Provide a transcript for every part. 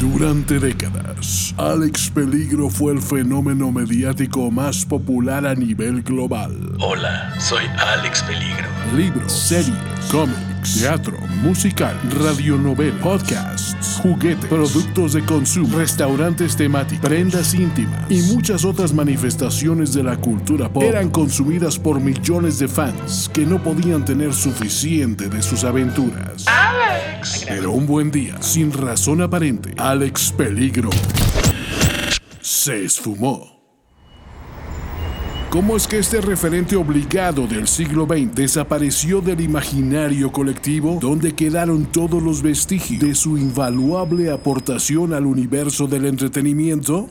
Durante décadas, Alex Peligro fue el fenómeno mediático más popular a nivel global. Hola, soy Alex Peligro. Libros, series, cómics, teatro, musical, radionovela, podcasts, juguetes, productos de consumo, restaurantes temáticos, prendas íntimas y muchas otras manifestaciones de la cultura pop eran consumidas por millones de fans que no podían tener suficiente de sus aventuras. Pero un buen día, sin razón aparente, Alex Peligro se esfumó. ¿Cómo es que este referente obligado del siglo XX desapareció del imaginario colectivo donde quedaron todos los vestigios de su invaluable aportación al universo del entretenimiento?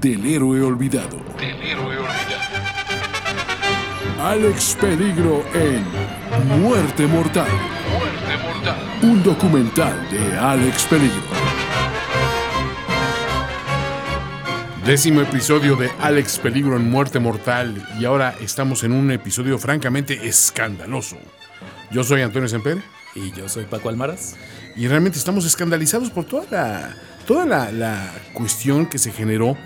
del héroe olvidado. Del héroe olvidado. Alex Peligro en Muerte Mortal, Muerte mortal. un documental de Alex Peligro. Décimo episodio de Alex Peligro en Muerte Mortal y ahora estamos en un episodio francamente escandaloso. Yo soy Antonio Semper Y yo soy Paco Almaraz. y realmente estamos escandalizados por toda la, toda la, la cuestión que se generó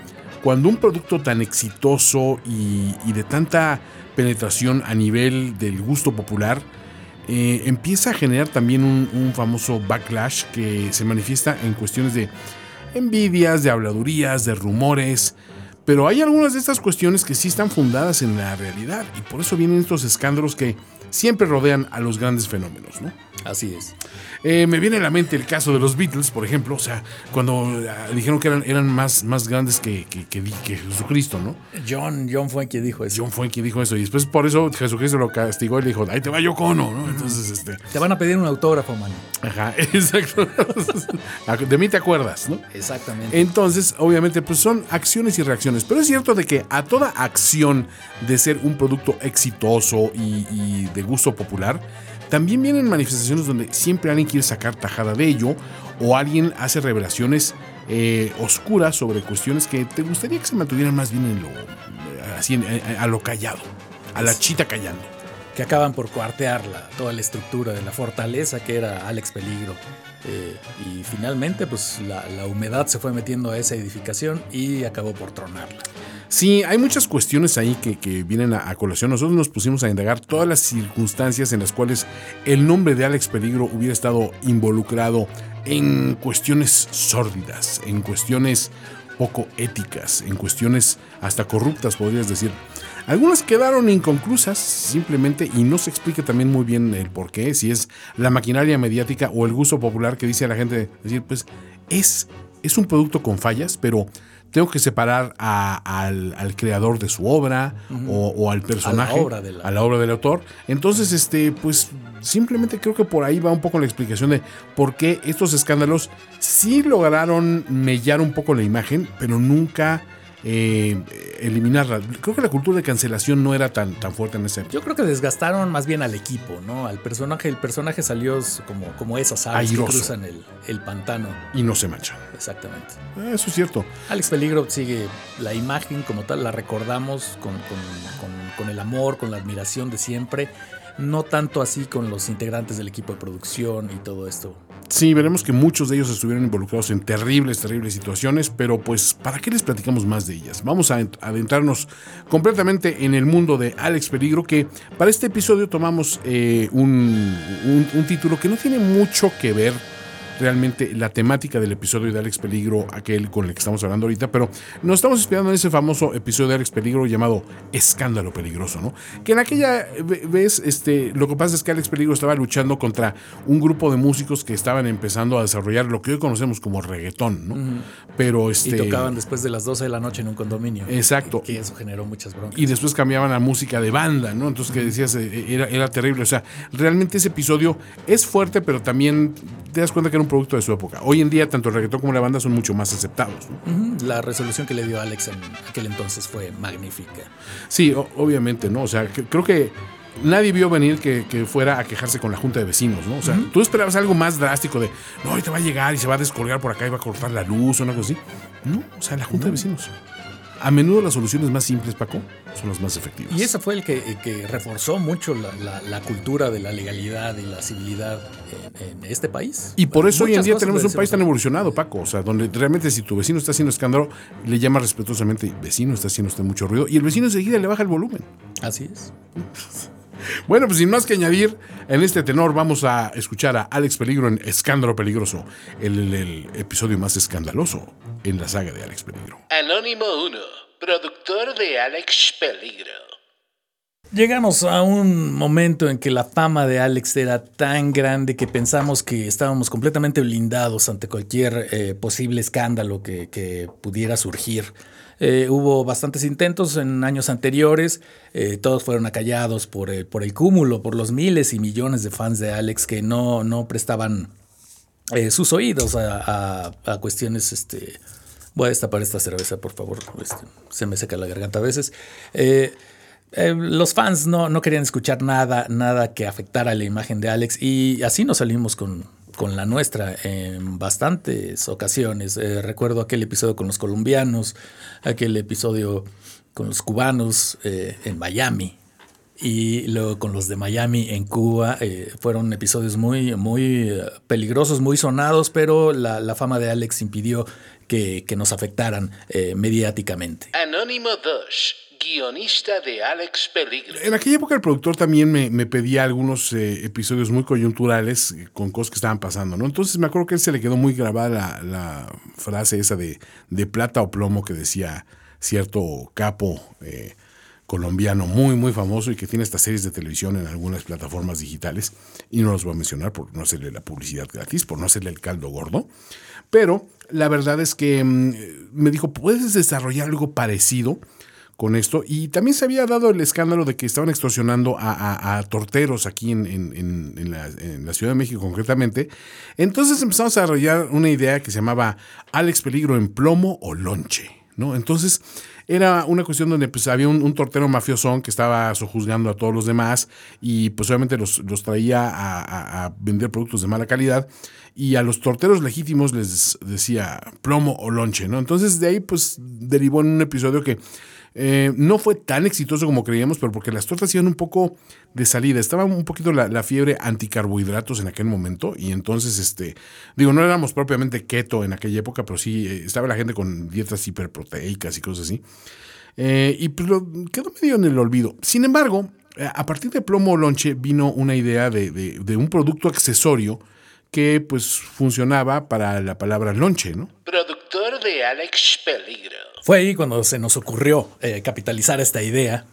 cuando un producto tan exitoso y, de tanta penetración a nivel del gusto popular eh, empieza a generar también un, un famoso backlash que se manifiesta en cuestiones de envidias, de habladurías, de rumores. Pero hay algunas de estas cuestiones que sí están fundadas en la realidad y por eso vienen estos escándalos que siempre rodean a los grandes fenómenos, ¿no? Así es. Eh, me viene a la mente el caso de los Beatles, por ejemplo, o sea, cuando ah, dijeron que eran, eran más, más grandes que, que- que que Jesucristo, ¿no? John, John fue quien dijo eso. John fue quien dijo eso, y después por eso Jesucristo lo castigó y le dijo, ahí te va Yoko Ono, ¿no? Entonces, este, Te van a pedir un autógrafo, mano. ajá, exacto. de mí te acuerdas, ¿no? Exactamente. Entonces, obviamente, pues son acciones y reacciones. Pero es cierto de que a toda acción de ser un producto exitoso y, y de gusto popular, también vienen manifestaciones donde siempre alguien quiere sacar tajada de ello o alguien hace revelaciones eh, oscuras sobre cuestiones que te gustaría que se mantuvieran más bien en lo, así, en- a, a lo callado, a la chita callando. que acaban por cuartear la- toda la estructura de la fortaleza que era Alex Peligro. Eh, y finalmente, pues la humedad se fue metiendo a esa edificación y acabó por tronarla. Sí, hay muchas cuestiones ahí que, que vienen a, colación. Nosotros nos pusimos a indagar todas las circunstancias en las cuales el nombre de Alex Peligro hubiera estado involucrado en cuestiones sórdidas, en cuestiones poco éticas, en cuestiones hasta corruptas, podrías decir. Algunas quedaron inconclusas simplemente y no se explica también muy bien el por qué, si es la maquinaria mediática o el gusto popular que dice a la gente, decir, pues es, es un producto con fallas, pero tengo que separar a- al, al creador de su obra o, o al personaje, obra del- a la obra del autor. Entonces, este, pues simplemente creo que por ahí va un poco la explicación de por qué estos escándalos sí lograron mellar un poco la imagen, pero nunca eh, eliminarla. Creo que la cultura de cancelación no era tan, tan fuerte en ese Yo creo que desgastaron más bien al equipo, ¿no? Al personaje. El personaje salió como, como esas aves que Airoso. cruzan el, el pantano. y no se manchan. Exactamente. Eso es cierto. Alex Peligro sigue la imagen como tal, la recordamos con, con- con- con el amor, con la admiración de siempre. No tanto así con los integrantes del equipo de producción y todo esto. Sí, veremos que muchos de ellos estuvieron involucrados en terribles, terribles situaciones, pero pues, ¿para qué les platicamos más de ellas? Vamos a ent- adentrarnos completamente en el mundo de Alex Peligro, que para este episodio tomamos eh, un, un- un título que no tiene mucho que ver realmente la temática del episodio de Alex Peligro, aquel con el que estamos hablando ahorita, pero nos estamos inspirando en ese famoso episodio de Alex Peligro llamado Escándalo Peligroso, ¿no? Que en aquella ve- vez, este, lo que pasa es que Alex Peligro estaba luchando contra un grupo de músicos que estaban empezando a desarrollar lo que hoy conocemos como reggaetón, ¿no? Pero Y este. tocaban después de las 12 de la noche en un condominio. Exacto. Que eso generó muchas broncas. y después cambiaban a música de banda, ¿no? Entonces que decías, eh, era, era terrible. O sea, realmente ese episodio es fuerte, pero también te das cuenta que era un producto de su época. Hoy en día, tanto el reggaetón como la banda son mucho más aceptados. La resolución que le dio Alex en aquel entonces fue magnífica. Sí, obviamente, ¿no? O sea, que- creo que nadie vio venir que, que fuera a quejarse con la junta de vecinos, ¿no? O sea, tú esperabas algo más drástico de, no, ahorita va a llegar y se va a descolgar por acá y va a cortar la luz o algo así. No, o sea, la junta de vecinos. A menudo las soluciones más simples, Paco, son las más efectivas. Y ese fue el que, que reforzó mucho la, la- la cultura de la legalidad y la civilidad en, en este país. Y por eso hoy en día tenemos un país tan evolucionado, Paco. O sea, donde realmente si tu vecino está haciendo escándalo, le llama respetuosamente, vecino, está haciendo usted mucho ruido, y el vecino enseguida le baja el volumen. Así es. Bueno, pues sin más que añadir, en este tenor vamos a escuchar a Alex Peligro en Escándalo Peligroso, el, episodio más escandaloso en la saga de Alex Peligro. Anónimo 1, productor de Alex Peligro. Llegamos a un momento en que la fama de Alex era tan grande que pensamos que estábamos completamente blindados ante cualquier eh, posible escándalo que, pudiera surgir. Eh, hubo bastantes intentos en años anteriores, eh, todos fueron acallados por el, cúmulo, por los miles y millones de fans de Alex que no, no prestaban sus oídos a, cuestiones. Este, voy a destapar esta cerveza, por favor. este, se me seca la garganta a veces. Eh, los fans no, no querían escuchar nada, nada que afectara la imagen de Alex y así nos salimos con, con la nuestra en bastantes ocasiones. Eh, recuerdo aquel episodio con los colombianos, aquel episodio con los cubanos eh, en Miami y luego con los de Miami en Cuba. fueron episodios muy, muy peligrosos, muy sonados, pero la, la fama de Alex impidió que, que nos afectaran mediáticamente. Anónimo 2, guionista de Alex Peligro. En aquella época el productor también me, me pedía algunos eh, episodios muy coyunturales eh, con cosas que estaban pasando, ¿no? Entonces me acuerdo que a él se le quedó muy grabada la, frase esa de, de plata o plomo que decía cierto capo eh, colombiano muy, muy famoso y que tiene estas series de televisión en algunas plataformas digitales. Y no los voy a mencionar por no hacerle la publicidad gratis, por no hacerle el caldo gordo. Pero la verdad es que mm, me dijo, ¿puedes desarrollar algo parecido? Con esto. Y también se había dado el escándalo de que estaban extorsionando a, torteros aquí en, la, Ciudad de México concretamente. Entonces empezamos a desarrollar una idea que se llamaba Alex Peligro en plomo o lonche. ¿no? Entonces era una cuestión donde pues, había un, tortero mafiosón que estaba sojuzgando a todos los demás y pues obviamente los, los traía a- a vender productos de mala calidad y a los torteros legítimos les decía plomo o lonche, ¿no? Entonces de ahí pues derivó en un episodio que eh, no fue tan exitoso como creíamos, pero porque las tortas iban un poco de salida. Estaba un poquito la, fiebre anticarbohidratos en aquel momento. Y entonces, este, digo, no éramos propiamente keto en aquella época, pero sí eh, estaba la gente con dietas hiperproteicas y cosas así. Eh, y pues lo, quedó medio en el olvido. Sin embargo, eh, a partir de Plomo Lonche vino una idea de, de- de un producto accesorio que pues funcionaba para la palabra lonche, ¿no? De Alex Peligro. Fue ahí cuando se nos ocurrió eh, capitalizar esta idea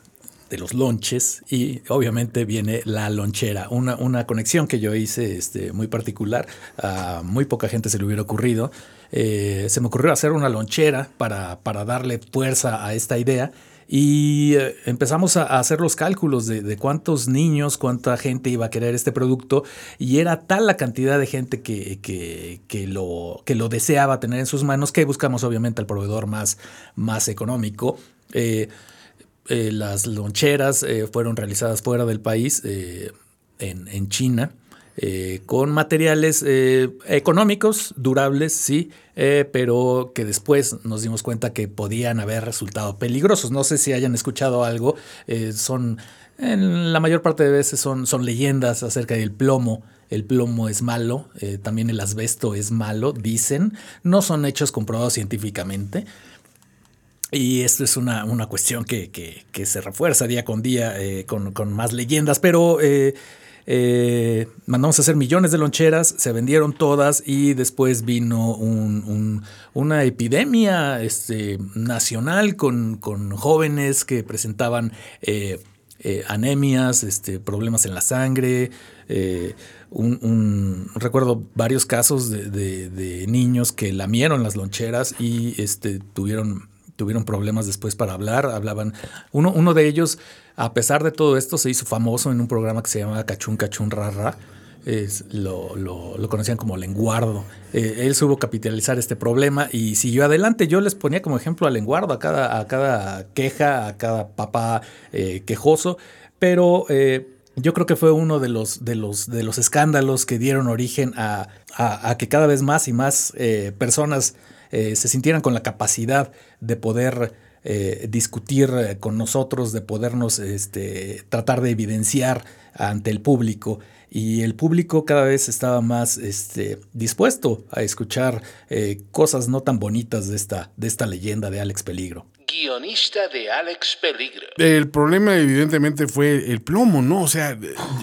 de los lonches y obviamente viene la lonchera, una, una conexión que yo hice este, muy particular, a muy poca gente se le hubiera ocurrido. Eh, se me ocurrió hacer una lonchera para, para darle fuerza a esta idea y eh, empezamos a, hacer los cálculos de, cuántos niños, cuánta gente iba a querer este producto y era tal la cantidad de gente que, que, que lo, que lo deseaba tener en sus manos que buscamos obviamente al proveedor más, más económico. Eh, eh, las loncheras fueron realizadas fuera del país, en, en China, eh, con materiales eh, económicos, durables, sí, eh, pero que después nos dimos cuenta que podían haber resultado peligrosos. No sé si hayan escuchado algo, son, la mayor parte de veces son, son leyendas acerca del plomo. El plomo es malo, también el asbesto es malo, dicen. No son hechos comprobados científicamente. Y esto es una, una cuestión que, que- que se refuerza día con día con, con más leyendas, pero eh, mandamos a hacer millones de loncheras, se vendieron todas y después vino un- un- una epidemia este, nacional con, jóvenes que presentaban eh, eh, anemias, este, problemas en la sangre. un- recuerdo varios casos de niños que lamieron las loncheras y este, tuvieron, tuvieron problemas después para hablar. Hablaban. Uno, uno de ellos, a pesar de todo esto, se hizo famoso en un programa que se llama Cachún Cachún Rara. es, lo, lo, lo, conocían como lenguardo. Eh, él supo capitalizar este problema y siguió adelante. Yo les ponía como ejemplo a lenguardo, a cada, a cada queja, a cada papá eh, quejoso, pero eh, yo creo que fue uno de los, de los, de los escándalos que dieron origen a, a, a que cada vez más y más personas se sintieran con la capacidad de poder discutir con nosotros, de podernos este, tratar de evidenciar ante el público y el público cada vez estaba más este, dispuesto a escuchar eh, cosas no tan bonitas de esta, de esta leyenda de Alex Peligro. Guionista de Alex Peligro. El problema evidentemente fue el plomo, ¿no? O sea,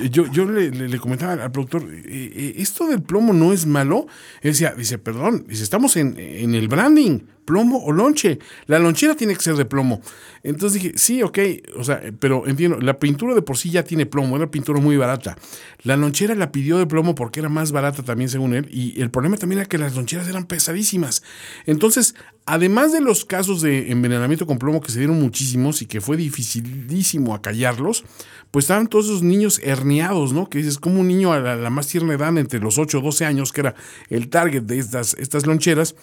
yo, yo le, le, comentaba al productor, eh, eh, esto del plomo no es malo. Él decía, dice, perdón, dice, estamos en, en el branding plomo o lonche. La lonchera tiene que ser de plomo. Entonces dije, sí, ok, o sea, pero entiendo, la pintura de por sí ya tiene plomo, era pintura muy barata. La lonchera la pidió de plomo porque era más barata también según él, y el problema también era que las loncheras eran pesadísimas. Entonces, además de los casos de envenenamiento con plomo que se dieron muchísimos y que fue dificilísimo acallarlos, pues estaban todos esos niños herniados, ¿no? Que dices, como un niño a la, más tierna edad, entre los 8 o 12 años, que era el target de estas, estas loncheras,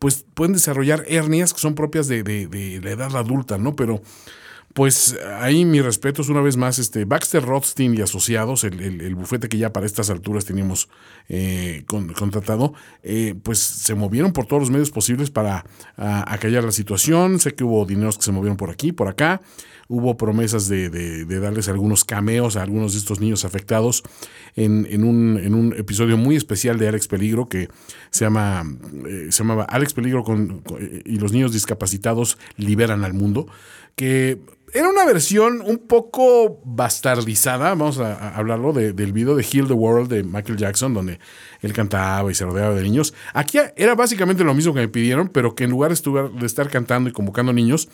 pues pueden desarrollar hernias que son propias de, la edad adulta, ¿no? Pero pues ahí mi respeto es una vez más este Baxter Rothstein y asociados, el, bufete que ya para estas alturas teníamos eh, contratado, eh, pues se movieron por todos los medios posibles para acallar la situación. Sé que hubo dineros que se movieron por aquí, por acá. Hubo promesas de, darles algunos cameos a algunos de estos niños afectados en, un, episodio muy especial de Alex Peligro que se, llama, eh, se llamaba Alex Peligro y los niños discapacitados liberan al mundo, que era una versión un poco bastardizada, vamos a, hablarlo, del video de Heal the World de Michael Jackson, donde él cantaba y se rodeaba de niños. Aquí era básicamente lo mismo que me pidieron, pero que en lugar de estar cantando y convocando niños,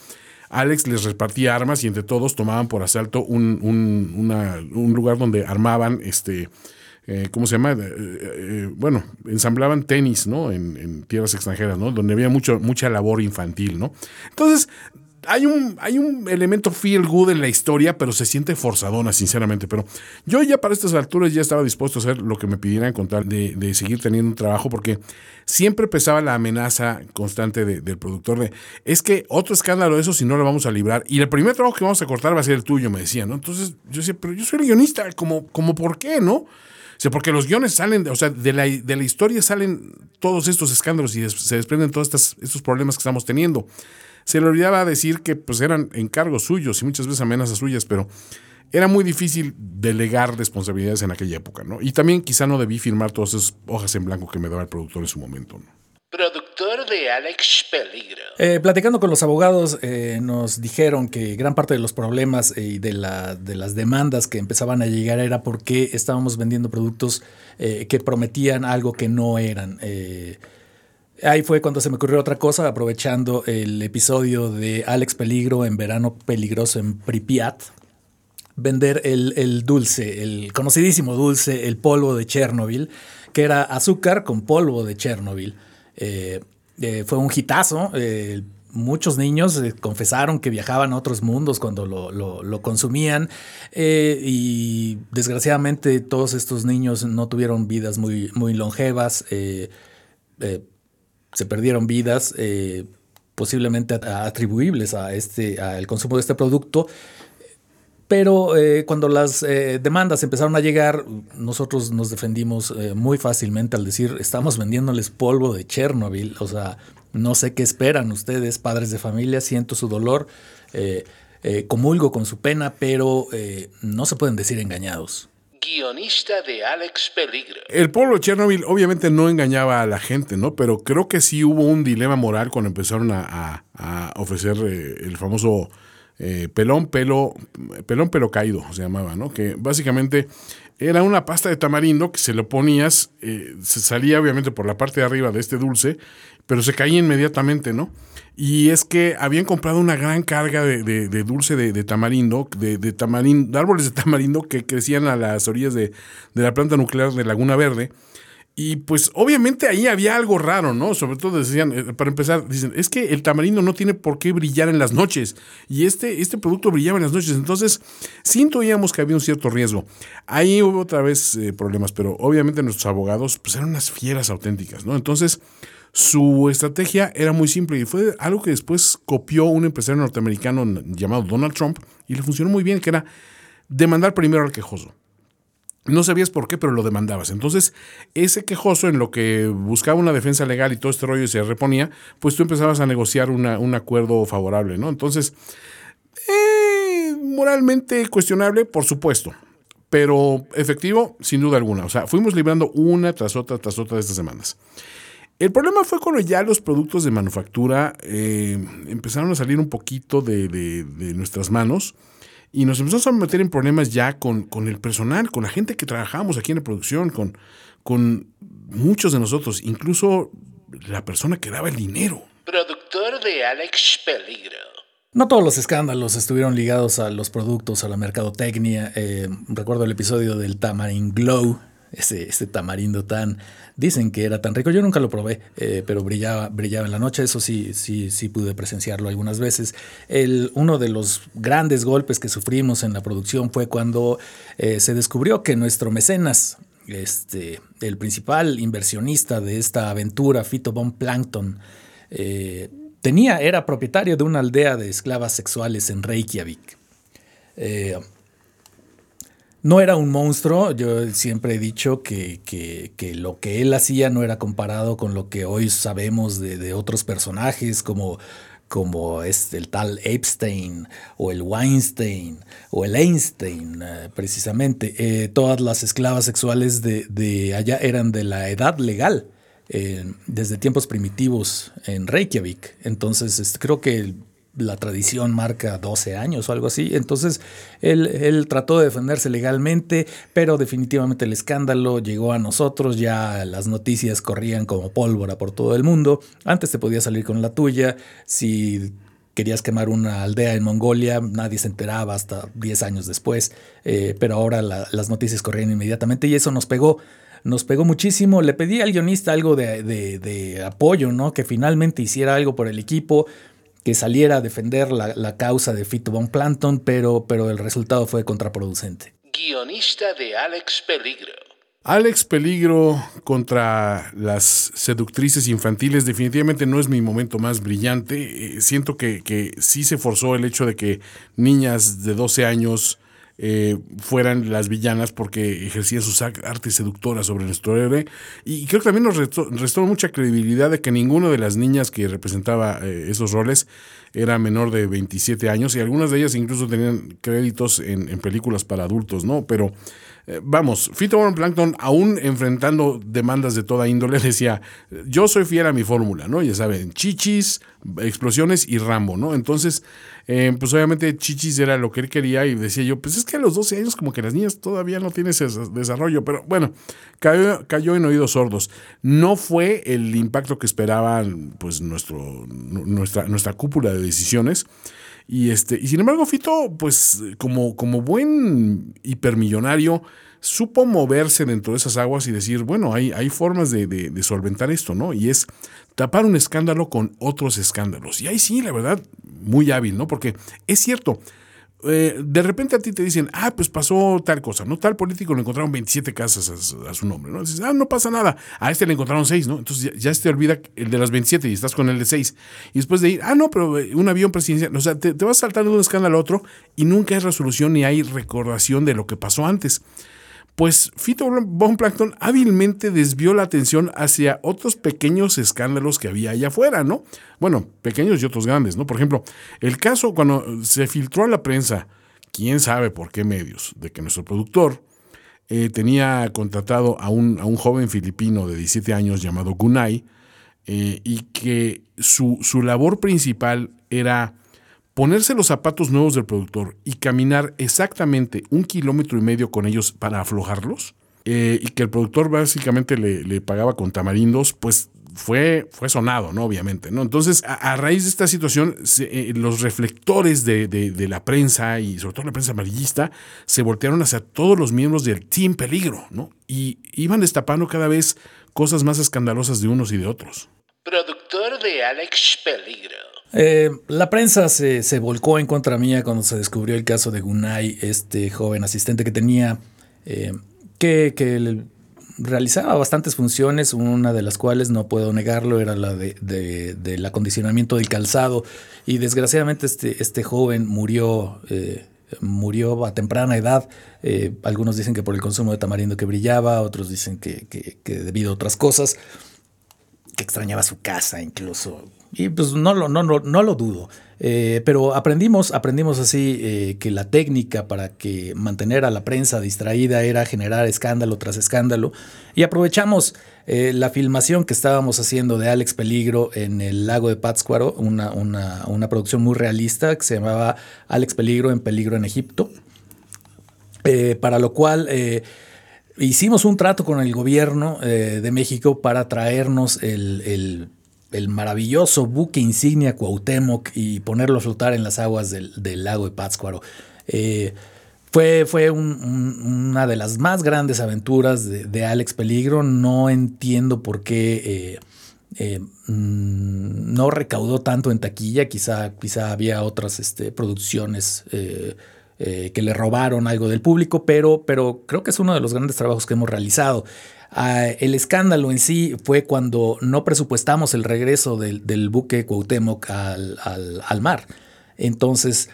Alex les repartía armas y entre todos tomaban por asalto un, un, lugar donde armaban, este, eh, ¿cómo se llama? Eh, eh, bueno, ensamblaban tenis, ¿no? En, tierras extranjeras, ¿no? Donde había mucho, mucha labor infantil, ¿no? Entonces, hay un, hay un elemento feel good en la historia, pero se siente forzadona, sinceramente. Pero yo ya para estas alturas ya estaba dispuesto a hacer lo que me pidieran con tal de, seguir teniendo un trabajo, porque siempre pesaba la amenaza constante del productor de, es que otro escándalo de eso si no lo vamos a librar. Y el primer trabajo que vamos a cortar va a ser el tuyo, me decía, ¿no? Entonces yo decía, pero yo soy el guionista, como, como ¿por qué, no? O sea, porque los guiones salen, o sea, de la, de la historia salen todos estos escándalos y se desprenden todos estos, estos problemas que estamos teniendo se le olvidaba decir que pues eran encargos suyos y muchas veces amenazas suyas, pero era muy difícil delegar responsabilidades en aquella época, ¿no? Y también quizá no debí firmar todas esas hojas en blanco que me daba el productor en su momento, ¿no? Productor de Alex Peligro. Eh, platicando con los abogados, eh, nos dijeron que gran parte de los problemas eh, y de, la, de, las demandas que empezaban a llegar era porque estábamos vendiendo productos que prometían algo que no eran. Ahí fue cuando se me ocurrió otra cosa, aprovechando el episodio de Alex Peligro en Verano Peligroso en Pripyat, vender el, dulce, el conocidísimo dulce, el polvo de Chernobyl, que era azúcar con polvo de Chernobyl. Eh, eh, fue un hitazo. Eh, muchos niños confesaron que viajaban a otros mundos cuando lo, consumían y desgraciadamente todos estos niños no tuvieron vidas muy, muy longevas se perdieron vidas eh, posiblemente atribuibles a este, al consumo de este producto. Pero eh, cuando las eh, demandas empezaron a llegar, nosotros nos defendimos muy fácilmente al decir, estamos vendiéndoles polvo de Chernobyl. O sea, no sé qué esperan ustedes, padres de familia, siento su dolor, comulgo con su pena, pero no se pueden decir engañados guionista de Alex Peligro. El pueblo de Chernobyl obviamente no engañaba a la gente, ¿no? Pero creo que sí hubo un dilema moral cuando empezaron a, ofrecer eh, el famoso eh, pelón, pelo, pelón, pelo caído, se llamaba, ¿no? Que básicamente era una pasta de tamarindo que se lo ponías, eh, se salía obviamente por la parte de arriba de este dulce, pero se caía inmediatamente, ¿no? Y es que habían comprado una gran carga de, dulce de, tamarindo, de, tamarindo, árboles de tamarindo que crecían a las orillas de, la planta nuclear de Laguna Verde. Y pues obviamente ahí había algo raro, ¿no? Sobre todo decían, eh, para empezar, dicen, es que el tamarindo no tiene por qué brillar en las noches. Y este, este producto brillaba en las noches. Entonces, sí que había un cierto riesgo. Ahí hubo otra vez eh, problemas, pero obviamente nuestros abogados pues eran unas fieras auténticas, ¿no? Entonces, su estrategia era muy simple y fue algo que después copió un empresario norteamericano llamado Donald Trump y le funcionó muy bien, que era demandar primero al quejoso. No sabías por qué, pero lo demandabas. Entonces, ese quejoso en lo que buscaba una defensa legal y todo este rollo se reponía, pues tú empezabas a negociar un acuerdo favorable, ¿no? Entonces, eh, moralmente cuestionable, por supuesto, pero efectivo, sin duda alguna. O sea, fuimos librando una tras otra, tras otra de estas semanas. El problema fue cuando ya los productos de manufactura eh, empezaron a salir un poquito de, de nuestras manos y nos empezamos a meter en problemas ya con, con el personal, con la gente que trabajamos aquí en la producción, con, con muchos de nosotros, incluso la persona que daba el dinero. Productor de Alex Peligro. No todos los escándalos estuvieron ligados a los productos, a la mercadotecnia. Eh, recuerdo el episodio del Tamarin Glow, ese, ese tamarindo tan dicen que era tan rico. Yo nunca lo probé, eh, pero brillaba, brillaba en la noche. Eso sí, sí, sí pude presenciarlo algunas veces. El, uno de los grandes golpes que sufrimos en la producción fue cuando eh, se descubrió que nuestro mecenas, este, el principal inversionista de esta aventura, Fito Von Plankton, eh, tenía, era propietario de una aldea de esclavas sexuales en Reykjavik. No era un monstruo, yo siempre he dicho que, lo que él hacía no era comparado con lo que hoy sabemos de, otros personajes como, como es el tal Epstein o el Weinstein o el Einstein, eh, precisamente. Eh, todas las esclavas sexuales de, allá eran de la edad legal. Eh, desde tiempos primitivos en Reykjavik. Entonces, creo que la tradición marca 12 años o algo así. Entonces él, trató de defenderse legalmente, pero definitivamente el escándalo llegó a nosotros, ya las noticias corrían como pólvora por todo el mundo. Antes te podías salir con la tuya, si querías quemar una aldea en Mongolia, nadie se enteraba hasta 10 años después, eh, pero ahora las noticias corrían inmediatamente y eso nos pegó nos pegó muchísimo. Le pedí al guionista algo de, de, apoyo, ¿no? Que finalmente hiciera algo por el equipo que saliera a defender la, causa de Fito Von Planton, pero, pero el resultado fue contraproducente. Guionista de Alex Peligro. Alex Peligro contra las seductrices infantiles definitivamente no es mi momento más brillante. Eh, siento que, que sí se forzó el hecho de que niñas de 12 años eh, fueran las villanas porque ejercían sus artes seductoras sobre nuestro héroe. Y creo que también nos restó, mucha credibilidad de que ninguna de las niñas que representaba eh, esos roles era menor de 27 años y algunas de ellas incluso tenían créditos en, en películas para adultos, ¿no? Pero eh, vamos, Fito Plankton, aún enfrentando demandas de toda índole, decía, yo soy fiel a mi fórmula, ¿no? Ya saben, chichis, explosiones y Rambo, ¿no? Entonces, eh, pues obviamente chichis era lo que él quería y decía yo, pues es que a los 12 años como que las niñas todavía no tienen ese desarrollo, pero bueno, cayó, en oídos sordos. No fue el impacto que esperaban pues nuestro, nuestra, nuestra cúpula de decisiones. Y, este, y sin embargo, Fito, pues como, como buen hipermillonario, supo moverse dentro de esas aguas y decir, bueno, hay, hay formas de, de, solventar esto, ¿no? Y es tapar un escándalo con otros escándalos. Y ahí sí, la verdad, muy hábil, ¿no? Porque es cierto, eh, de repente a ti te dicen, ah, pues pasó tal cosa, ¿no? Tal político le encontraron 27 casas a, su nombre, ¿no? Dices, ah, no pasa nada, a este le encontraron 6, ¿no? Entonces ya, se te olvida el de las 27 y estás con el de 6. Y después de ir, ah, no, pero eh, un avión presidencial, o sea, te, te vas saltando de un escándalo a otro y nunca hay resolución ni hay recordación de lo que pasó antes pues Fito Von Plankton hábilmente desvió la atención hacia otros pequeños escándalos que había allá afuera, ¿no? Bueno, pequeños y otros grandes, ¿no? Por ejemplo, el caso cuando se filtró a la prensa, quién sabe por qué medios, de que nuestro productor eh, tenía contratado a un, a un, joven filipino de 17 años llamado Gunay eh, y que su, su labor principal era ponerse los zapatos nuevos del productor y caminar exactamente un kilómetro y medio con ellos para aflojarlos, eh, y que el productor básicamente le, pagaba con tamarindos, pues fue, fue sonado, ¿no? Obviamente, ¿no? Entonces, a, raíz de esta situación, eh, los reflectores de, de, la prensa y sobre todo la prensa amarillista se voltearon hacia todos los miembros del Team Peligro, ¿no? Y iban destapando cada vez cosas más escandalosas de unos y de otros. Productor de Alex Peligro. Eh, la prensa se, se, volcó en contra mía cuando se descubrió el caso de Gunay, este joven asistente que tenía, eh, que, que, realizaba bastantes funciones, una de las cuales no puedo negarlo era la de, de, del acondicionamiento del calzado y desgraciadamente este, este joven murió. Eh, murió a temprana edad. Eh, algunos dicen que por el consumo de tamarindo que brillaba, otros dicen que, que, debido a otras cosas, que extrañaba su casa incluso. Y pues no lo, no, no, no lo dudo. Eh, pero aprendimos, aprendimos así eh, que la técnica para que mantener a la prensa distraída era generar escándalo tras escándalo. Y aprovechamos eh, la filmación que estábamos haciendo de Alex Peligro en el lago de Pátzcuaro, una, una, una producción muy realista que se llamaba Alex Peligro en Peligro en Egipto. para lo cual hicimos un trato con el gobierno de México para traernos el, el el maravilloso buque insignia Cuauhtémoc y ponerlo a flotar en las aguas del, lago de Pátzcuaro. Eh, fue, fue una de las más grandes aventuras de, Alex Peligro. No entiendo por qué eh, eh, mm, no recaudó tanto en taquilla. Quizá, quizá había otras este, producciones que le robaron algo del público, pero, pero creo que es uno de los grandes trabajos que hemos realizado. Ah, el escándalo en sí fue cuando no presupuestamos el regreso del, buque Cuauhtémoc al, al, mar. Entonces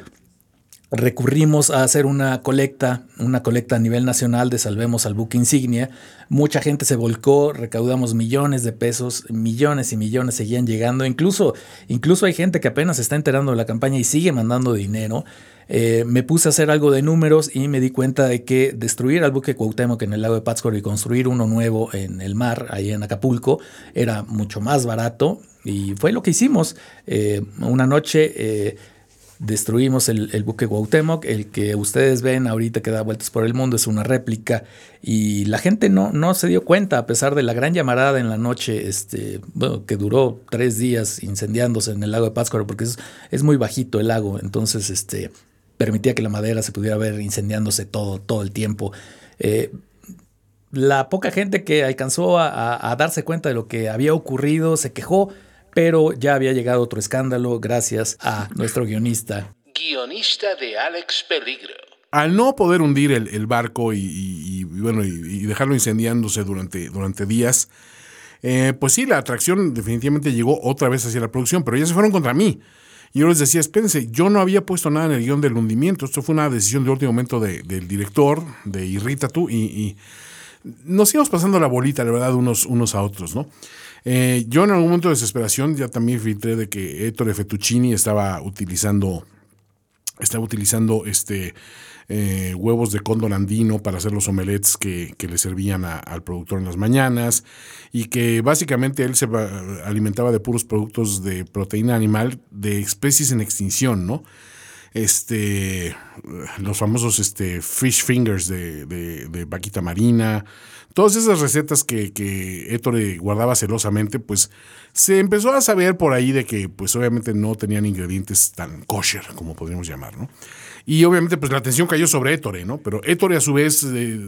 recurrimos a hacer una colecta, una colecta a nivel nacional de Salvemos al buque insignia. Mucha gente se volcó, recaudamos millones de pesos, millones y millones seguían llegando. Incluso, incluso hay gente que apenas está enterando de la campaña y sigue mandando dinero. Eh, me puse a hacer algo de números y me di cuenta de que destruir al buque Cuauhtémoc en el lago de Pátzcuaro y construir uno nuevo en el mar, ahí en Acapulco, era mucho más barato y fue lo que hicimos. Eh, una noche eh, destruimos el, buque Cuauhtémoc, el que ustedes ven ahorita que da vueltas por el mundo es una réplica y la gente no, no se dio cuenta a pesar de la gran llamarada en la noche, este, bueno, que duró tres días incendiándose en el lago de Pátzcuaro porque es, es muy bajito el lago, entonces este permitía que la madera se pudiera ver incendiándose todo, todo el tiempo. Eh, la poca gente que alcanzó a, darse cuenta de lo que había ocurrido se quejó, pero ya había llegado otro escándalo gracias a nuestro guionista. Guionista de Alex Peligro. Al no poder hundir el, barco y, bueno, y, dejarlo incendiándose durante, durante días, eh, pues sí, la atracción definitivamente llegó otra vez hacia la producción, pero ya se fueron contra mí. Y yo les decía, espérense, yo no había puesto nada en el guion del hundimiento. Esto fue una decisión de último momento del director, de Irrita tú, y, nos íbamos pasando la bolita, la verdad, unos, unos a otros, ¿no? Eh, yo en algún momento de desesperación ya también filtré de que Ettore Fettuccini estaba utilizando, estaba utilizando este eh, huevos de cóndor andino para hacer los omelets que, le servían al productor en las mañanas y que básicamente él se alimentaba de puros productos de proteína animal de especies en extinción, ¿no? Este, los famosos este, fish fingers de, de, vaquita marina, todas esas recetas que, que Ettore guardaba celosamente, pues se empezó a saber por ahí de que pues obviamente no tenían ingredientes tan kosher, como podríamos llamar, ¿no? Y obviamente pues la atención cayó sobre Ettore, ¿no? Pero Ettore a su vez eh,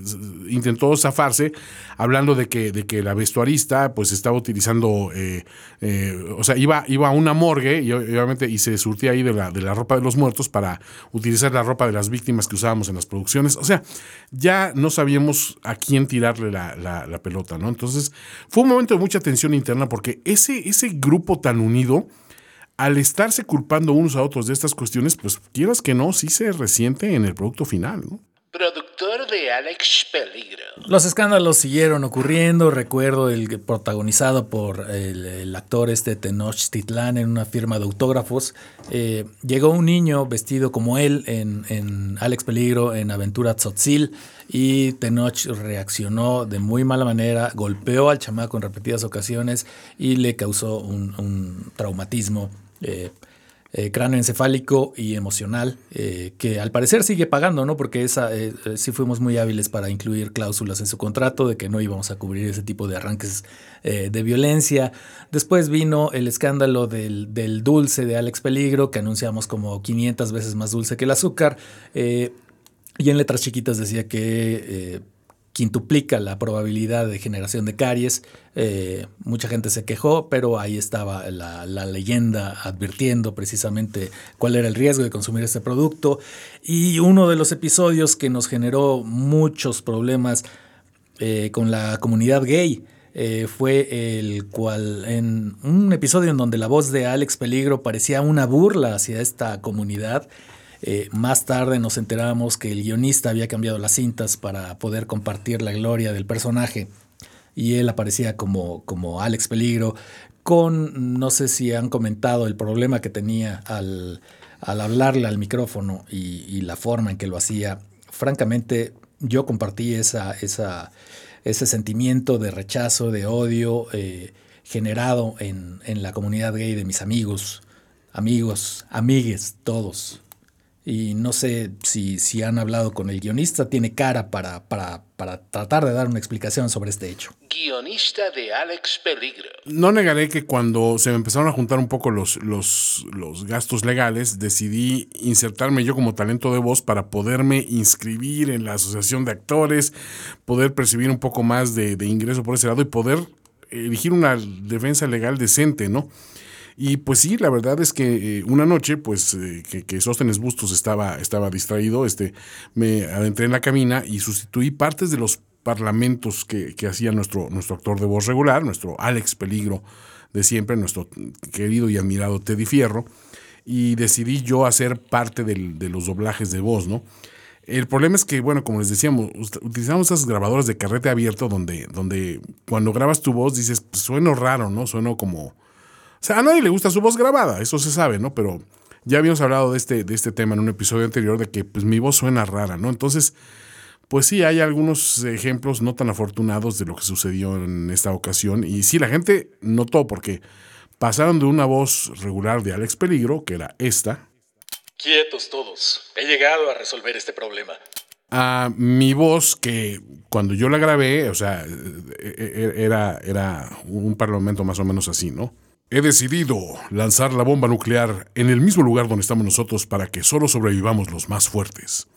intentó zafarse hablando de que, de que la vestuarista pues estaba utilizando, eh, eh, o sea, iba, iba a una morgue y obviamente y se surtía ahí de la, de la ropa de los muertos para utilizar la ropa de las víctimas que usábamos en las producciones. O sea, ya no sabíamos a quién tirarle la, la pelota, ¿no? Entonces fue un momento de mucha tensión interna porque ese, ese grupo tan unido al estarse culpando unos a otros de estas cuestiones, pues quieras que no, sí se resiente en el producto final, ¿no? Productor de Alex Peligro. Los escándalos siguieron ocurriendo. Recuerdo el protagonizado por el, actor este Tenochtitlán en una firma de autógrafos. Eh, llegó un niño vestido como él en, Alex Peligro en Aventura Tzotzil y Tenoch reaccionó de muy mala manera, golpeó al chamaco en repetidas ocasiones y le causó un traumatismo eh, eh, cráneo encefálico y emocional, eh, que al parecer sigue pagando, ¿no? Porque esa, sí fuimos muy hábiles para incluir cláusulas en su contrato de que no íbamos a cubrir ese tipo de arranques de violencia. Después vino el escándalo del, del, dulce de Alex Peligro, que anunciamos como 500 veces más dulce que el azúcar. y en letras chiquitas decía que quintuplica la probabilidad de generación de caries. Eh, mucha gente se quejó, pero ahí estaba la, leyenda advirtiendo precisamente cuál era el riesgo de consumir este producto. Y uno de los episodios que nos generó muchos problemas eh, con la comunidad gay. Eh, fue el cual en un episodio en donde la voz de Alex Peligro parecía una burla hacia esta comunidad eh, más tarde nos enteramos que el guionista había cambiado las cintas para poder compartir la gloria del personaje y él aparecía como, como Alex Peligro con, no sé si han comentado el problema que tenía al, hablarle al micrófono y, la forma en que lo hacía. Francamente, yo compartí esa, esa, ese sentimiento de rechazo, de odio eh, generado en, en la comunidad gay de mis amigos, amigos, amigues, todos y no sé si, si han hablado con el guionista, tiene cara para, para, para, tratar de dar una explicación sobre este hecho. Guionista de Alex Peligro. No negaré que cuando se me empezaron a juntar un poco los, los, los gastos legales, decidí insertarme yo como talento de voz para poderme inscribir en la Asociación de Actores, poder percibir un poco más de, de ingreso por ese lado y poder elegir una defensa legal decente, ¿no? Y pues sí, la verdad es que eh, una noche, pues eh, que, que, Sóstenes Bustos estaba, estaba distraído, este, me adentré en la cabina y sustituí partes de los parlamentos que, que hacía nuestro, nuestro actor de voz regular, nuestro Alex Peligro de siempre, nuestro querido y admirado Teddy Fierro, y decidí yo hacer parte del, de los doblajes de voz, ¿no? El problema es que, bueno, como les decíamos, utilizamos esas grabadoras de carrete abierto donde, donde cuando grabas tu voz dices, pues, sueno raro, ¿no? Sueno como, sea, a nadie le gusta su voz grabada, eso se sabe, ¿no? Pero ya habíamos hablado de este, de este tema en un episodio anterior, de que pues mi voz suena rara, ¿no? Entonces, pues sí, hay algunos ejemplos no tan afortunados de lo que sucedió en esta ocasión. Y sí, la gente notó porque pasaron de una voz regular de Alex Peligro, que era esta. Quietos todos, he llegado a resolver este problema. A mi voz, que cuando yo la grabé, o sea, e, e, era, era un parlamento más o menos así, ¿no? He decidido lanzar la bomba nuclear en el mismo lugar donde estamos nosotros para que solo sobrevivamos los más fuertes.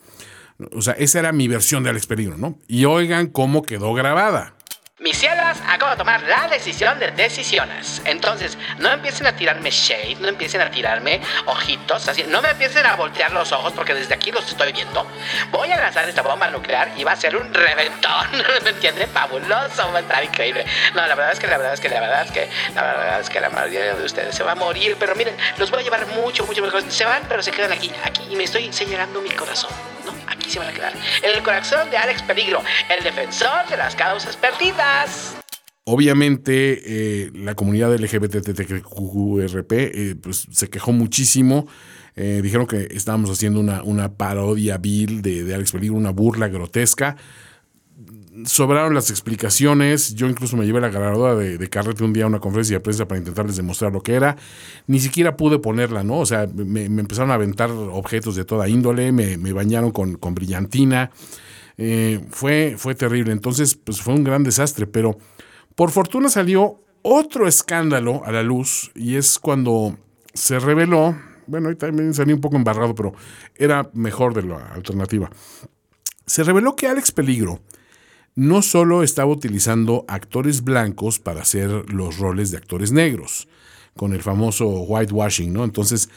O sea, esa era mi versión de Alex Peligro, ¿no? Y oigan cómo quedó grabada. Mis cielas, acabo de tomar la decisión de decisiones. Entonces, no empiecen a tirarme shade, no empiecen a tirarme ojitos, así. No me empiecen a voltear los ojos porque desde aquí los estoy viendo. Voy a lanzar esta bomba nuclear y va a ser un reventón. ¿Me entienden? Fabuloso, va a estar increíble. No, la verdad es que, la verdad es que, la verdad es que, la verdad es que la mayoría de ustedes se va a morir. Pero miren, los voy a llevar mucho, mucho mejor. Se van, pero se quedan aquí, aquí. Y me estoy señalando mi corazón. ¿no? En el corazón de Alex Peligro, el defensor de las causas perdidas. Obviamente, eh, la comunidad LGBTQRP eh, pues, se quejó muchísimo. Eh, dijeron que estábamos haciendo una, una parodia vil de, de Alex Peligro, una burla grotesca sobraron las explicaciones. Yo incluso me llevé la grabadora de, de, carrete un día a una conferencia de prensa para intentarles demostrar lo que era. Ni siquiera pude ponerla, ¿no? O sea, me, empezaron a aventar objetos de toda índole, me, bañaron con, brillantina. Eh, fue, fue terrible. Entonces, pues fue un gran desastre. Pero por fortuna salió otro escándalo a la luz y es cuando se reveló. Bueno, ahí también salí un poco embarrado, pero era mejor de la alternativa. Se reveló que Alex Peligro no solo estaba utilizando actores blancos para hacer los roles de actores negros, con el famoso whitewashing, ¿no? Entonces,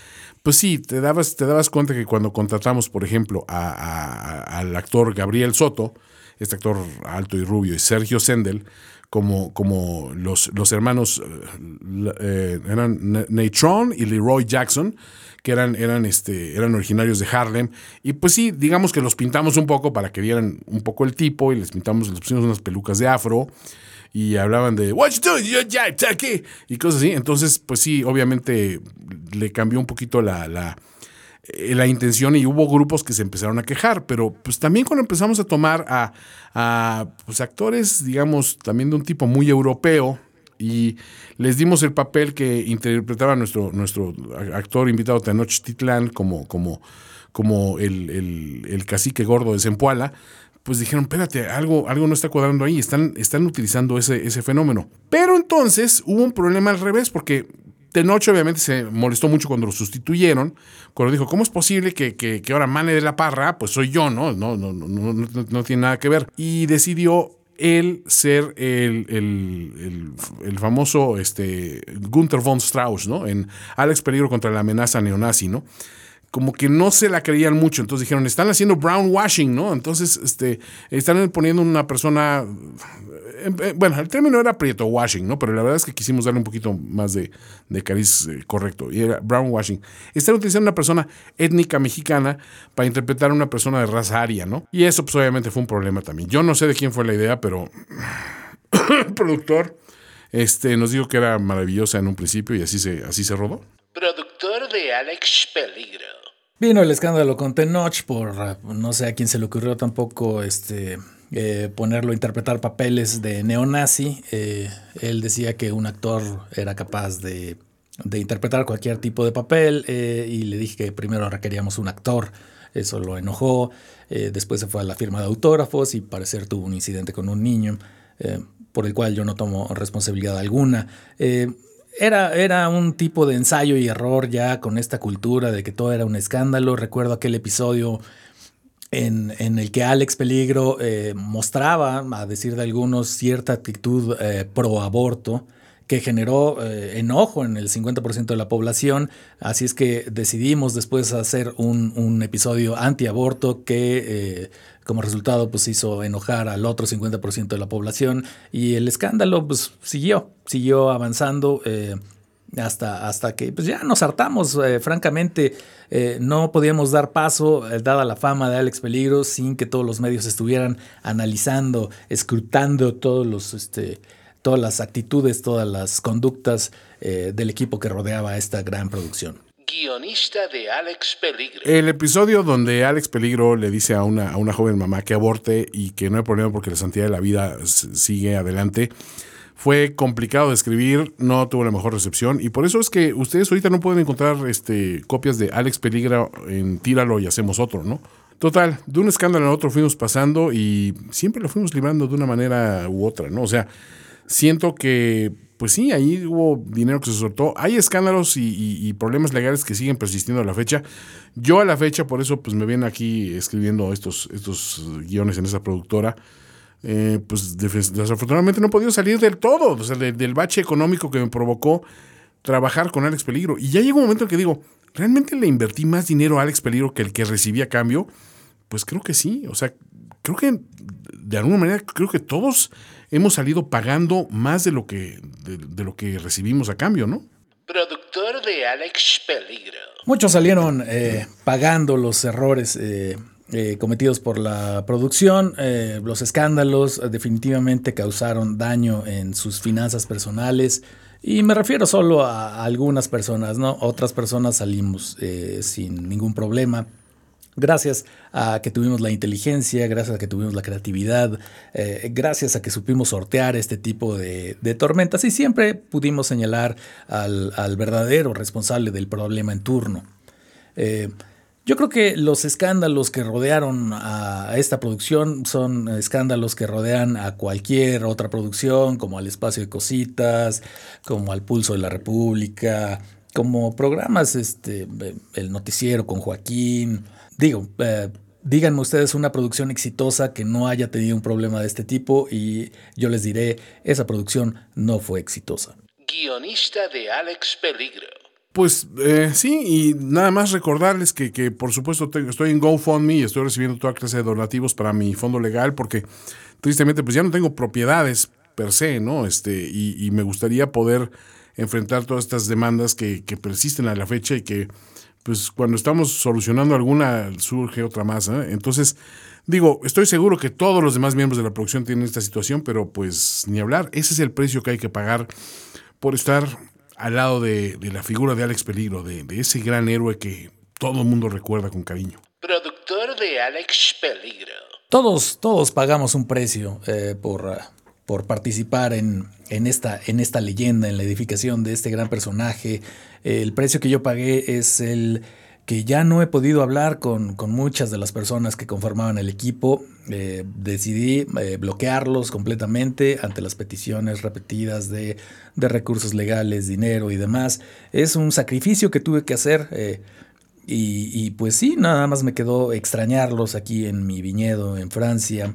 pues sí, te dabas, te dabas cuenta que cuando contratamos, por ejemplo, al actor Gabriel Soto, este actor alto y rubio, y Sergio Sendel, como, como los, los hermanos eh, eh, eran Natron y Leroy Jackson, que eran, eran, este, eran originarios de Harlem. Y pues sí, digamos que los pintamos un poco para que dieran un poco el tipo y les pintamos, les pusimos unas pelucas de afro y hablaban de What you doing? y cosas así. Entonces, pues sí, obviamente le cambió un poquito la, la, eh, la, intención y hubo grupos que se empezaron a quejar, pero pues también cuando empezamos a tomar a, a pues, actores, digamos, también de un tipo muy europeo, y les dimos el papel que interpretaba nuestro, nuestro actor invitado Tenochtitlán como, como, como el, el, cacique gordo de Zempoala, pues dijeron, espérate, algo, algo no está cuadrando ahí, están, están utilizando ese, ese fenómeno. Pero entonces hubo un problema al revés, porque Tenoch obviamente se molestó mucho cuando lo sustituyeron, cuando dijo, ¿cómo es posible que, que, que ahora Mane de la Parra, pues soy yo. No, no, no, no, no, no tiene nada que ver. Y decidió él ser el, el, el, el, famoso este, Gunther von Strauss, ¿no? En Alex Peligro contra la amenaza neonazi, ¿no? Como que no se la creían mucho. Entonces dijeron, están haciendo brown washing, ¿no? Entonces, este, están poniendo una persona. eh, eh, Bueno, el término era prieto washing, ¿no? Pero la verdad es que quisimos darle un poquito más de, de cariz eh, correcto. Y era brown washing. Están utilizando una persona étnica mexicana para interpretar a una persona de raza aria, ¿no? Y eso, pues, obviamente fue un problema también. Yo no sé de quién fue la idea, pero. productor este, nos dijo que era maravillosa en un principio y así se, así se rodó. Productor de Alex Peligro. Vino el escándalo con Tenoch por no sé a quién se le ocurrió tampoco este eh, ponerlo a interpretar papeles de neonazi. Eh, él decía que un actor era capaz de, de interpretar cualquier tipo de papel eh, y le dije que primero requeríamos un actor. Eso lo enojó. Después se fue a la firma de autógrafos y parecer tuvo un incidente con un niño por el cual yo no tomo responsabilidad alguna. Era, era un tipo de ensayo y error ya con esta cultura de que todo era un escándalo. Recuerdo aquel episodio en, en el que Alex Peligro eh, mostraba, a decir de algunos, cierta actitud eh, pro aborto que generó eh, enojo en el 50% de la población. Así es que decidimos después hacer un, un episodio anti-aborto que como resultado pues hizo enojar al otro 50% de la población y el escándalo pues siguió, siguió avanzando. eh, hasta, hasta que pues ya nos hartamos, eh, francamente, eh, no podíamos dar paso, dada la fama de Alex Peligro, sin que todos los medios estuvieran analizando, escrutando todos los, este, todas las actitudes, todas las conductas del equipo que rodeaba esta gran producción. Guionista de Alex Peligro. El episodio donde Alex Peligro le dice a una, a una joven mamá que aborte y que no hay problema porque la santidad de la vida sigue adelante, fue complicado de escribir, no tuvo la mejor recepción y por eso es que ustedes ahorita no pueden encontrar este, copias de Alex Peligro en Tíralo y hacemos otro, ¿no? Total, de un escándalo a otro fuimos pasando y siempre lo fuimos librando de una manera u otra, ¿no? O sea, siento que, pues sí, ahí hubo dinero que se soltó. Hay escándalos y, problemas legales que siguen persistiendo a la fecha. Yo a la fecha, por eso, pues me ven aquí escribiendo estos, estos guiones en esa productora. Eh, pues des- desafortunadamente no he podido salir del todo, o sea, de- del bache económico que me provocó trabajar con Alex Peligro. Y ya llegó un momento en que digo, ¿realmente le invertí más dinero a Alex Peligro que el que recibí a cambio? Pues creo que sí. O sea, creo que de alguna manera creo que todos hemos salido pagando más de lo que, de, de lo que recibimos a cambio, ¿no? Productor de Alex Peligro. Muchos salieron eh, pagando los errores eh, eh, cometidos por la producción. eh, los escándalos definitivamente causaron daño en sus finanzas personales. Y me refiero solo a algunas personas, ¿no? Otras personas salimos eh, sin ningún problema. Gracias a que tuvimos la inteligencia, gracias a que tuvimos la creatividad, eh, gracias a que supimos sortear este tipo de, tormentas y siempre pudimos señalar al, verdadero responsable del problema en turno. Eh, yo creo que los escándalos que rodearon a esta producción son escándalos que rodean a cualquier otra producción, como al Espacio de Cositas, como al Pulso de la República, como programas, este, el noticiero con Joaquín. Digo, eh, díganme ustedes una producción exitosa que no haya tenido un problema de este tipo y yo les diré, esa producción no fue exitosa. Guionista de Alex Peligro. Pues eh, sí, y nada más recordarles que, que por supuesto tengo- estoy en GoFundMe y estoy recibiendo toda clase de donativos para mi fondo legal porque tristemente pues ya no tengo propiedades per se, ¿no? Este, y, y me gustaría poder enfrentar todas estas demandas que, que persisten a la fecha y que pues cuando estamos solucionando alguna surge otra más. ¿eh? Entonces, digo, estoy seguro que todos los demás miembros de la producción tienen esta situación, pero pues ni hablar, ese es el precio que hay que pagar por estar al lado de, de la figura de Alex Peligro, de, de ese gran héroe que todo el mundo recuerda con cariño. Productor de Alex Peligro. Todos, todos pagamos un precio eh, por, uh, por participar en, en, esta, en esta leyenda, en la edificación de este gran personaje. El precio que yo pagué es el que ya no he podido hablar con, con muchas de las personas que conformaban el equipo. Eh, decidí eh, bloquearlos completamente ante las peticiones repetidas de, de, recursos legales, dinero y demás. Es un sacrificio que tuve que hacer. Eh, y, y, pues sí, nada más me quedó extrañarlos aquí en mi viñedo en Francia.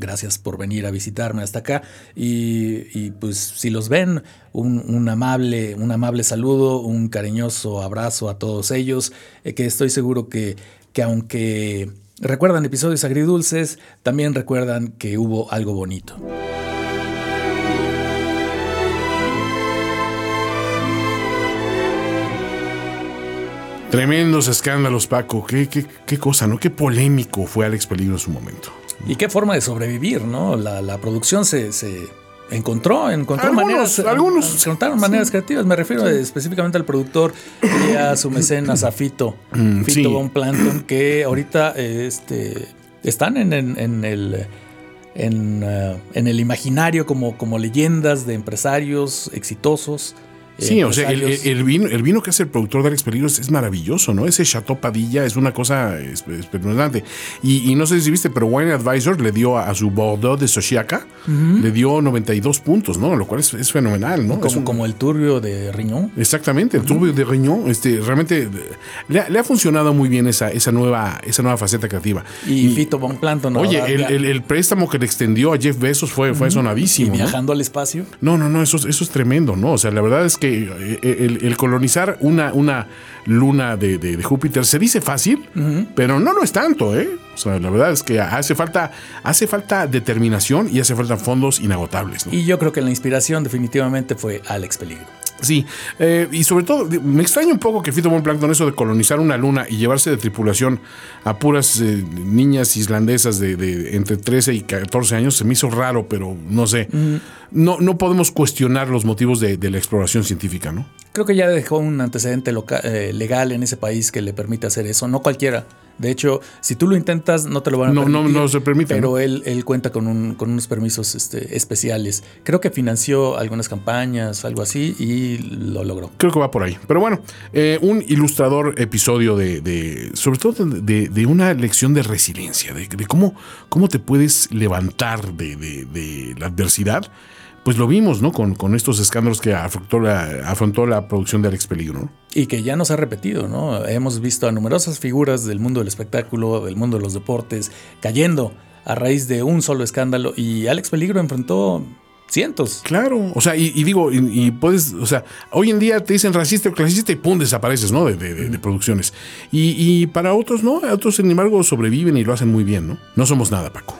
Gracias por venir a visitarme hasta acá. Y, pues si los ven, un, un, amable, un amable saludo, un cariñoso abrazo a todos ellos, eh, que estoy seguro que, que aunque recuerdan episodios agridulces, también recuerdan que hubo algo bonito. Tremendos escándalos, Paco. Qué, qué, qué cosa, ¿no? Qué polémico fue Alex Peligro en su momento. Y qué forma de sobrevivir, ¿no? La, la producción se, se, encontró, encontró algunos, maneras, algunos, encontraron maneras sí. creativas. Me refiero sí. específicamente al productor y a su mecenas, a Fito, Mm, Fito sí. Von Planton, que ahorita este, están en, en, en el en, uh, en, el imaginario como, como leyendas de empresarios exitosos. Sí, o sea, el, el, vino, el vino que hace el productor de Alex Peligros es maravilloso, ¿no? Ese Chateau Padilla es una cosa espeluznante. Y, y, no sé si viste, pero Wine Advisor le dio a, a su Bordeaux de Sochiaca, uh -huh. le dio 92 puntos, ¿no? Lo cual es, es fenomenal, ¿no? Como, un, como, el turbio de Riñón. Exactamente, el turbio uh -huh. de Riñón, este, realmente le ha, le ha, funcionado muy bien esa, esa, nueva, esa nueva faceta creativa. Y, y Fito Von Planton. Oye, el, el, el, préstamo que le extendió a Jeff Bezos fue, fue uh -huh. sonadísimo. Y viajando ¿no? al espacio. No, no, no, eso, eso es tremendo, ¿no? O sea, la verdad es que eh, el, el colonizar una, una luna de, de, de, Júpiter se dice fácil, uh -huh. pero no lo es tanto, ¿eh? O sea, la verdad es que hace falta, hace falta determinación y hace falta fondos inagotables. ¿no? Y yo creo que la inspiración definitivamente fue Alex Peligro. Sí, eh, y sobre todo, me extraña un poco que Fito Von Plankton, eso de colonizar una luna y llevarse de tripulación a puras eh, niñas islandesas de, de, entre 13 y 14 años, se me hizo raro, pero no sé. Mm. No, no podemos cuestionar los motivos de, de, la exploración científica, ¿no? Creo que ya dejó un antecedente local, eh, legal en ese país que le permite hacer eso. No cualquiera. De hecho, si tú lo intentas, no te lo van a no, permitir. No, no se permite. Pero ¿no? él, él, cuenta con, un, con unos permisos este, especiales. Creo que financió algunas campañas, algo así, y lo logró. Creo que va por ahí. Pero bueno, eh, un ilustrador episodio de, de sobre todo de, de, una lección de resiliencia, de, de cómo, cómo te puedes levantar de, la adversidad pues lo vimos, ¿no? Con, con estos escándalos que afrontó la, afrontó la producción de Alex Peligro, ¿no? Y que ya nos ha repetido, ¿no? Hemos visto a numerosas figuras del mundo del espectáculo, del mundo de los deportes, cayendo a raíz de un solo escándalo y Alex Peligro enfrentó cientos. Claro, o sea, y, y digo, y, y, puedes, o sea, hoy en día te dicen racista o clasista y pum, desapareces, ¿no? De, de, de, de producciones. Y, y, para otros, ¿no? Otros, sin embargo, sobreviven y lo hacen muy bien, ¿no? No somos nada, Paco.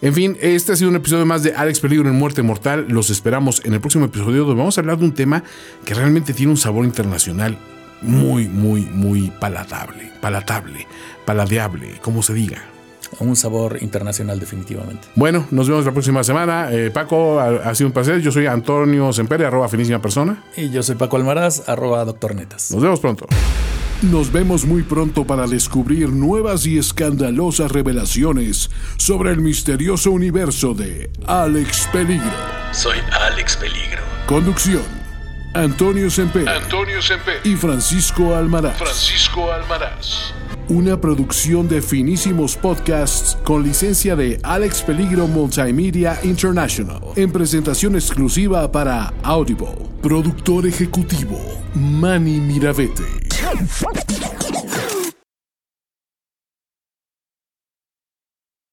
En fin, este ha sido un episodio más de Alex Peligro en Muerte Mortal. Los esperamos en el próximo episodio donde vamos a hablar de un tema que realmente tiene un sabor internacional muy, muy, muy palatable, palatable, paladeable, como se diga. Un sabor internacional definitivamente. Bueno, nos vemos la próxima semana. Eh, Paco, ha, ha, sido un placer. Yo soy Antonio Sempere, arroba finísima persona. Y yo soy Paco Almaraz, arroba doctor Netas. Nos vemos pronto. Nos vemos muy pronto para descubrir nuevas y escandalosas revelaciones sobre el misterioso universo de Alex Peligro. Soy Alex Peligro. Conducción. Antonio Semper. Antonio Semper. Y Francisco Almaraz. Francisco Almaraz. Una producción de finísimos podcasts con licencia de Alex Peligro Multimedia International. En presentación exclusiva para Audible. Productor ejecutivo. Manny Miravete.